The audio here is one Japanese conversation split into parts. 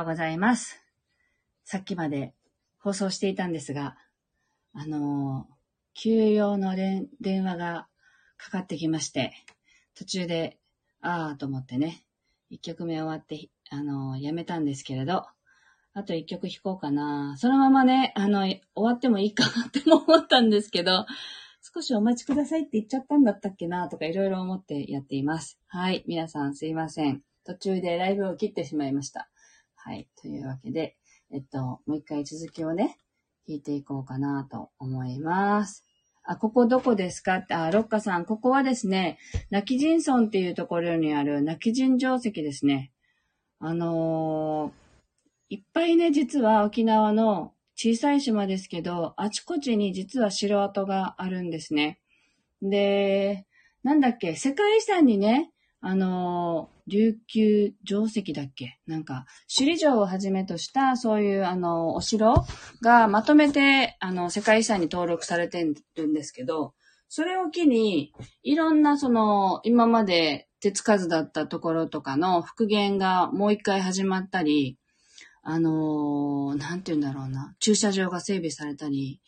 ようございます。さっきまで放送していたんですが、あのー休養の電話がかかってきまして、途中で、あーと思ってね、一曲目終わって、あのーやめたんですけれど、あと一曲弾こうかな。そのままね、あの、終わってもいいかなっても思ったんですけど、少しお待ちくださいって言っちゃったんだったっけなとかいろいろ思ってやっています。はい。皆さんすいません。途中でライブを切ってしまいました。はい。というわけで、えっと、もう一回続きをね、弾いていこうかなと思います。あ、ここどこですか？って、あ、ロッカさん、ここはですね、泣き人村っていうところにある泣き人城跡ですね。あのーいっぱいね、実は沖縄の小さい島ですけど、あちこちに実は城跡があるんですね。で、なんだっけ、世界遺産にね、あの、琉球城石だっけ？なんか、首里城をはじめとした、そういう、あの、お城がまとめて、あの、世界遺産に登録されてるんですけど、それを機に、いろんな、その、今まで手つかずだったところとかの復元がもう一回始まったり、あのーなんて言うんだろうな、駐車場が整備されたり、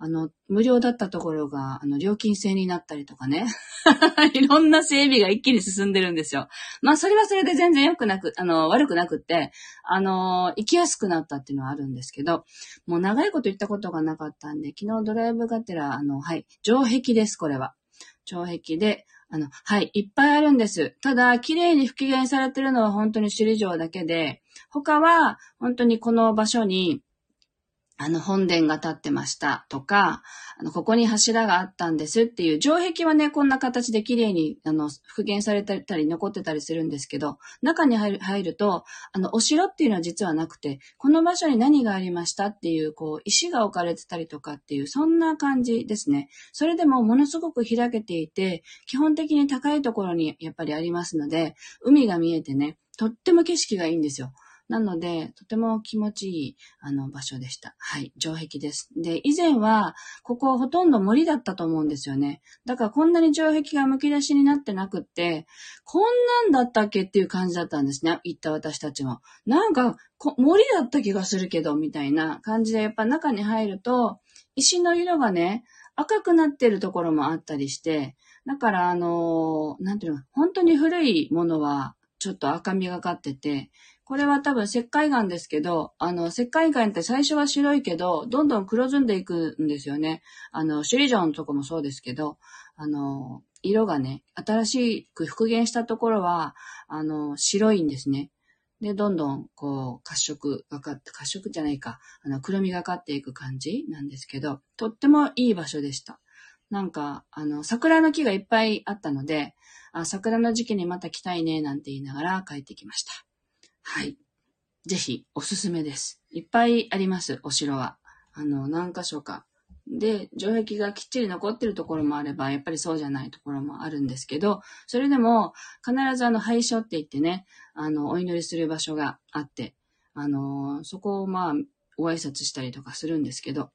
あの、無料だったところが、あの、料金制になったりとかね。いろんな整備が一気に進んでるんですよ。まあ、それはそれで全然良くなく、あの、悪くなくって、あの、行きやすくなったっていうのはあるんですけど、もう長いこと行ったことがなかったんで、昨日ドライブがてら、あの、はい、城壁です、これは。城壁で、あの、はい、いっぱいあるんです。ただ、綺麗に復元されてるのは本当に首里城だけで、他は本当にこの場所に、あの、本殿が立ってましたとか、あの、ここに柱があったんですっていう、城壁はね、こんな形で綺麗に、あの、復元されたり、残ってたりするんですけど、中に入る入ると、あの、お城っていうのは実はなくて、この場所に何がありましたっていう、こう、石が置かれてたりとかっていう、そんな感じですね。それでもものすごく開けていて、基本的に高いところにやっぱりありますので、海が見えてね、とっても景色がいいんですよ。なので、とても気持ちいい、あの、場所でした。はい、城壁です。で、以前は、ここほとんど森だったと思うんですよね。だからこんなに城壁がむき出しになってなくって、こんなんだったっけっていう感じだったんですね。行った私たちも。なんか、森だった気がするけど、みたいな感じで、やっぱ中に入ると、石の色がね、赤くなってるところもあったりして、だから、あのなんていうの、本当に古いものは、ちょっと赤みがかってて、これは多分石灰岩ですけど、あの、石灰岩って最初は白いけど、どんどん黒ずんでいくんですよね。あの、首里城のとこもそうですけど、あの、色がね、新しく復元したところは、あの、白いんですね。で、どんどん、こう、褐色がかって、褐色じゃないか、あの、黒みがかっていく感じなんですけど、とってもいい場所でした。なんか、あの、桜の木がいっぱいあったので、あ桜の時期にまた来たいね、なんて言いながら帰ってきました。はい。ぜひ、おすすめです。いっぱいあります、お城は。あの、何箇所か。で、城壁がきっちり残ってるところもあれば、やっぱりそうじゃないところもあるんですけど、それでも、必ずあの、拝所って言ってね、あの、お祈りする場所があって、あの、そこをまあ、ご挨拶したりとかするんですけど、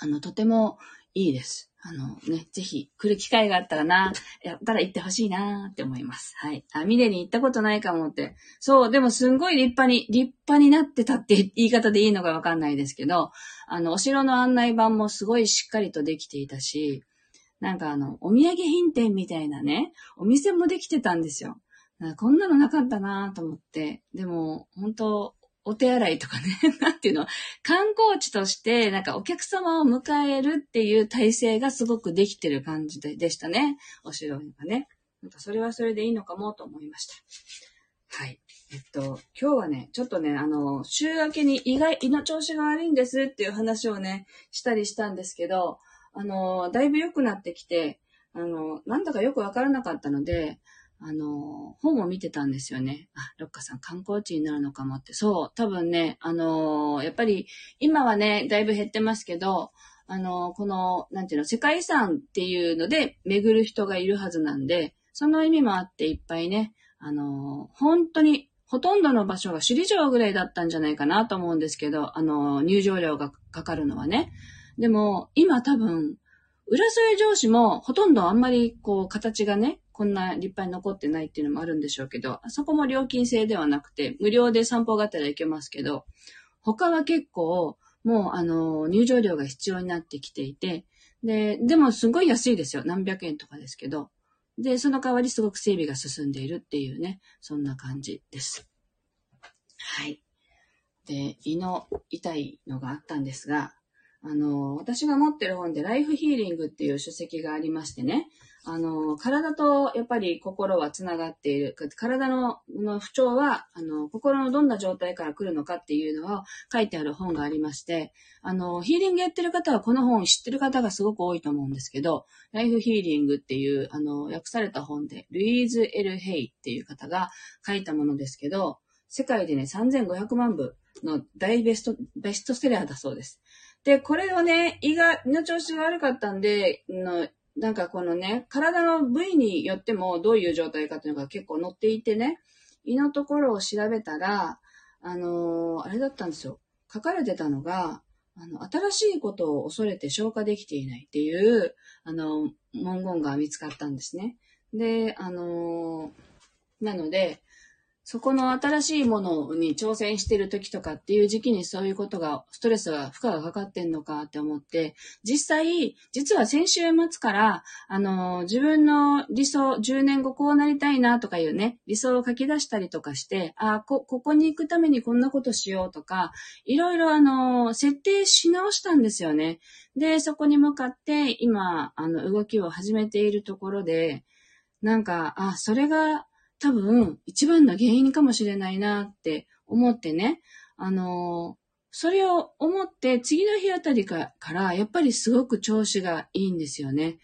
あの、とてもいいです。あのね、ぜひ来る機会があったらな、やったら行ってほしいなって思います。はい。あ、ミレに行ったことないかもって。そう、でもすんごい立派に、立派になってたって言い方でいいのかわかんないですけど、あの、お城の案内板もすごいしっかりとできていたし、なんかあの、お土産品店みたいなね、お店もできてたんですよ。んこんなのなかったなと思って。でも、本当お手洗いとかね、なんていうの、観光地として、なんかお客様を迎えるっていう体制がすごくできてる感じででしたね。お城がね。なんかそれはそれでいいのかもと思いました。はい。えっと、今日はね、ちょっとね、あの、週明けに意外、胃の調子が悪いんですっていう話をね、したりしたんですけど、あの、だいぶ良くなってきて、あの、なんだかよくわからなかったので、あの、本を見てたんですよね。あ、ロッカさん観光地になるのかもって。そう、多分ね、あの、やっぱり今はね、だいぶ減ってますけど、あの、この、なんていうの、世界遺産っていうので巡る人がいるはずなんで、その意味もあっていっぱいね、あの、本当に、ほとんどの場所が首里城ぐらいだったんじゃないかなと思うんですけど、あの、入場料がかかるのはね。でも、今多分、浦添城址もほとんどあんまりこう形がね、こんな立派に残ってないっていうのもあるんでしょうけど、そこも料金制ではなくて、無料で散歩がてら行けますけど、他は結構、もう、あの、入場料が必要になってきていて、で、でもすごい安いですよ。何百円とかですけど。で、その代わりすごく整備が進んでいるっていうね、そんな感じです。はい。で、胃の痛いのがあったんですが、あの、私が持ってる本でライフヒーリングっていう書籍がありましてね、あの、体とやっぱり心はつながっている。体のの不調は、あの、心のどんな状態から来るのかっていうのを書いてある本がありまして、あの、ヒーリングやってる方はこの本を知ってる方がすごく多いと思うんですけど、ライフヒーリングっていう、あの、訳された本で、ルイーズ・エル・ヘイっていう方が書いたものですけど、世界でね、3500万部の大ベスト、ベストセラーだそうです。で、これをね、胃が、胃の調子が悪かったんで、のなんかこのね、体の部位によってもどういう状態かっていうのが結構載っていてね、胃のところを調べたら、あのー、あれだったんですよ。書かれてたのが、あの、新しいことを恐れて消化できていないっていう、あの、文言が見つかったんですね。で、あのー、なので、そこの新しいものに挑戦してる時とかっていう時期にそういうことが、ストレスが、負荷がかかってんのかって思って、実際、実は先週末から、あの、自分の理想、10年後こうなりたいなとかいうね、理想を書き出したりとかして、あ、こ、ここに行くためにこんなことしようとか、いろいろあの、設定し直したんですよね。で、そこに向かって今、あの、動きを始めているところで、なんか、あ、それが多分一番の原因かもしれないなって思ってね、あのそれを思って次の日あたりから、やっぱりすごく調子がいいんですよね。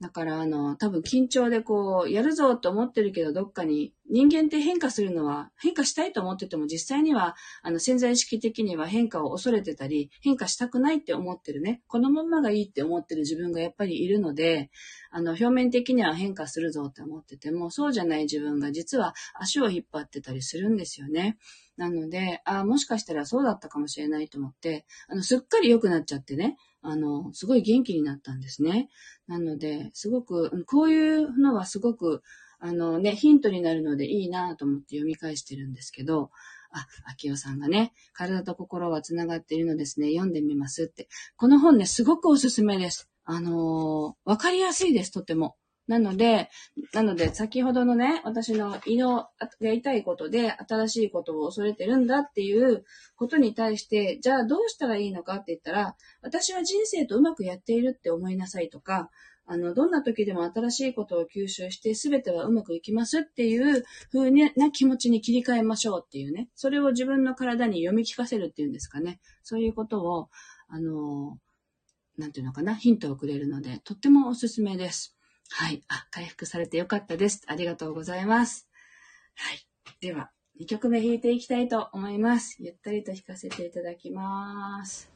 だから、あの、多分緊張でこう、やるぞと思ってるけど、どっかに、人間って変化するのは、変化したいと思ってても、実際には、あの、潜在意識的には変化を恐れてたり、変化したくないって思ってるね、このままがいいって思ってる自分がやっぱりいるので、あの、表面的には変化するぞって思ってても、そうじゃない自分が実は足を引っ張ってたりするんですよね。なので、ああもしかしたらそうだったかもしれないと思って、あの、すっかり良くなっちゃってね、あの、すごい元気になったんですね。なので、すごく、こういうのはすごく、あのね、ヒントになるのでいいなと思って読み返してるんですけど、あ、秋代さんがね、体と心は繋がっているのですね、読んでみますって。この本ね、すごくおすすめです。あのー、わかりやすいです、とても。なので、なので、先ほどのね、私の胃のやりたいことで新しいことを恐れてるんだっていうことに対して、じゃあどうしたらいいのかって言ったら、私は人生とうまくやっているって思いなさいとか、あの、どんな時でも新しいことを吸収して、全てはうまくいきますっていう風な気持ちに切り替えましょうっていうね。それを自分の体に読み聞かせるっていうんですかね。そういうことを、あの、なんていうのかな、ヒントをくれるので、とってもおすすめです。はい。あ、回復されてよかったです。ありがとうございます。はい。では、2曲目弾いていきたいと思います。ゆったりと弾かせていただきます。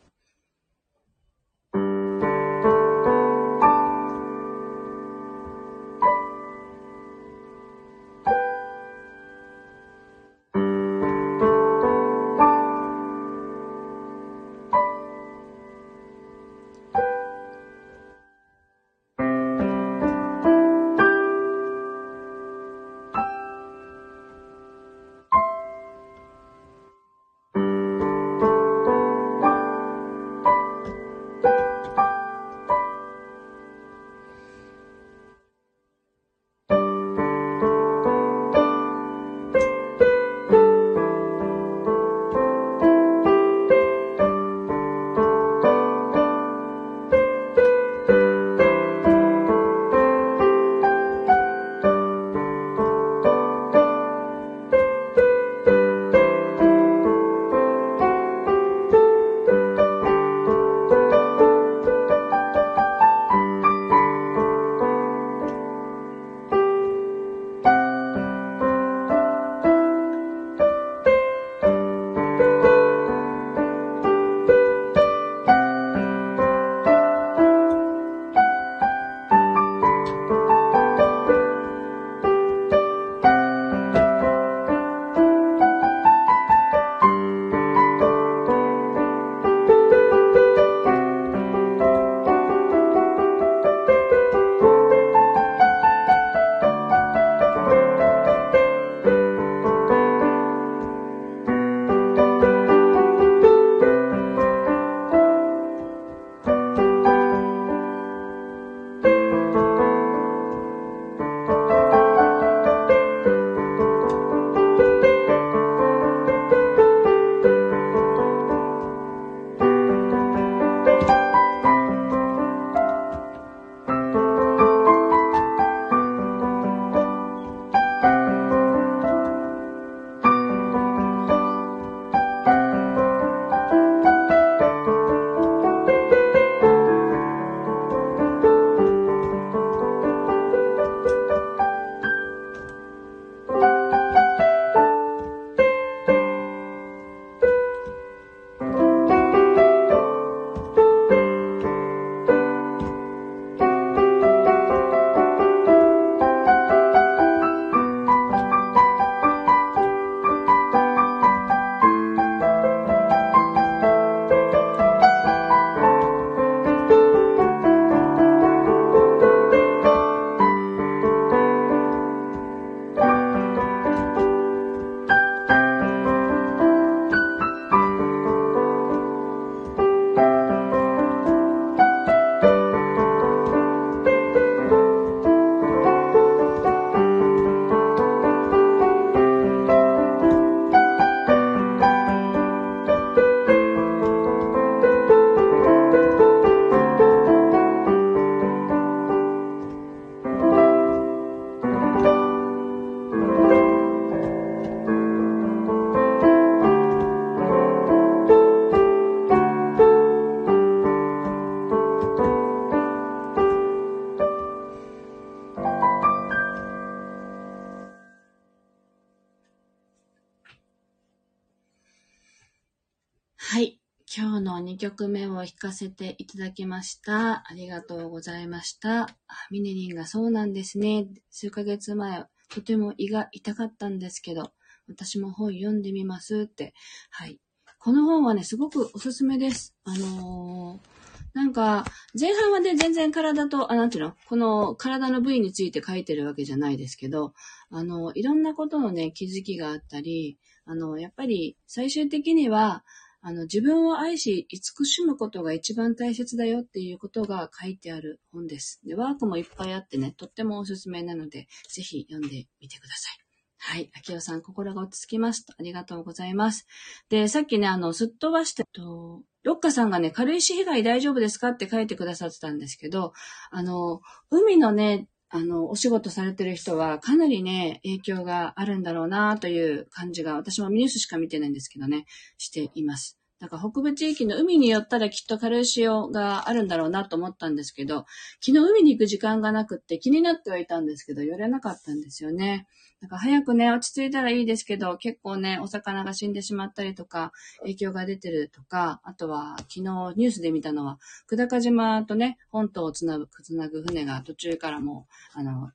を弾かせていただきました。ありがとうございました。あミネリンがそうなんですね。数ヶ月前、とても胃が痛かったんですけど、私も本読んでみますって。はい。この本はね、すごくおすすめです。あのーなんか、前半はね、全然体と、あ、なんていうの？この体の部位について書いてるわけじゃないですけど、あの、いろんなことのね、気づきがあったり、あの、やっぱり最終的には、あの、自分を愛し、慈しむことが一番大切だよっていうことが書いてある本です。で、ワークもいっぱいあってね、とってもおすすめなので、ぜひ読んでみてください。はい。秋代さん、心が落ち着きますと。ありがとうございます。で、さっきね、あの、すっ飛ばして、と、ロッカさんがね、軽石被害大丈夫ですかって書いてくださってたんですけど、あの、海のね、あの、お仕事されてる人はかなりね、影響があるんだろうなという感じが、私もニュースしか見てないんですけどね、しています。なんか北部地域の海に寄ったらきっと軽石があるんだろうなと思ったんですけど、昨日海に行く時間がなくって気になってはいたんですけど、寄れなかったんですよね。なんか早くね、落ち着いたらいいですけど、結構ね、お魚が死んでしまったりとか、影響が出てるとか、あとは昨日ニュースで見たのは、久高島とね、本島をつなぐ、つなぐ船が途中からもう、あの、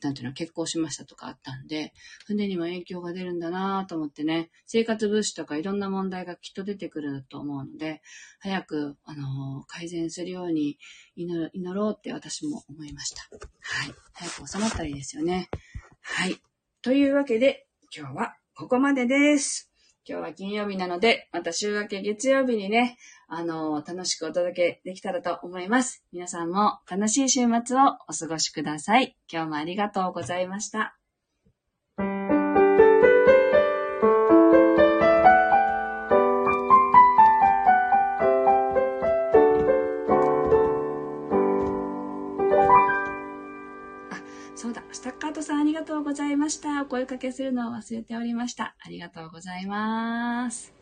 なんていうの、結婚しましたとかあったんで、船にも影響が出るんだなと思ってね、生活物資とかいろんな問題がきっと出てくると思うので、早く、あのー、改善するように祈ろうって私も思いました。はい。早く収まったらいいですよね。はい。というわけで、今日はここまでです。今日は金曜日なので、また週明け月曜日にね、あの、楽しくお届けできたらと思います。皆さんも楽しい週末をお過ごしください。今日もありがとうございました。さんありがとうございました。お声かけするのを忘れておりました。ありがとうございます。